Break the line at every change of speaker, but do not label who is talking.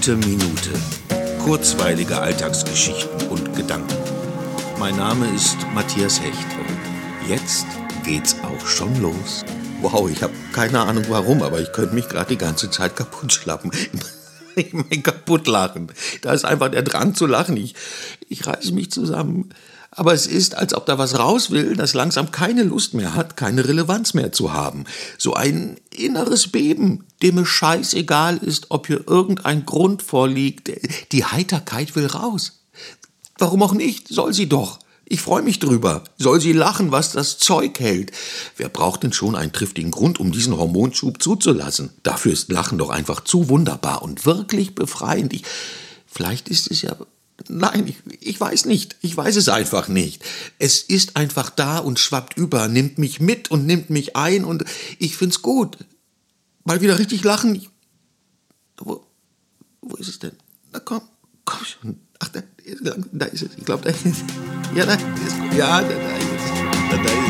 Gute Minute. Kurzweilige Alltagsgeschichten und Gedanken. Mein Name ist Matthias Hecht und jetzt geht's auch schon los. Wow, ich habe keine Ahnung warum, aber ich könnte mich gerade die ganze Zeit kaputt schlappen. Ich mein kaputt lachen. Da ist einfach der Drang zu lachen. Ich, ich reiße mich zusammen. Aber es ist, als ob da was raus will, das langsam keine Lust mehr hat, keine Relevanz mehr zu haben. So ein inneres Beben, dem es scheißegal ist, ob hier irgendein Grund vorliegt. Die Heiterkeit will raus. Warum auch nicht? Soll sie doch. Ich freue mich drüber. Soll sie lachen, was das Zeug hält. Wer braucht denn schon einen triftigen Grund, um diesen Hormonschub zuzulassen? Dafür ist Lachen doch einfach zu wunderbar und wirklich befreiend. Ich, vielleicht ist es ja Nein, ich, ich weiß nicht. Ich weiß es einfach nicht. Es ist einfach da und schwappt über, nimmt mich mit und nimmt mich ein und ich find's gut. Mal wieder richtig lachen. Ich, wo, wo ist es denn? Na komm, komm schon. Da ist es. Ich. Ja, da ist es. Ja, da, da ist es. Da, da ist es.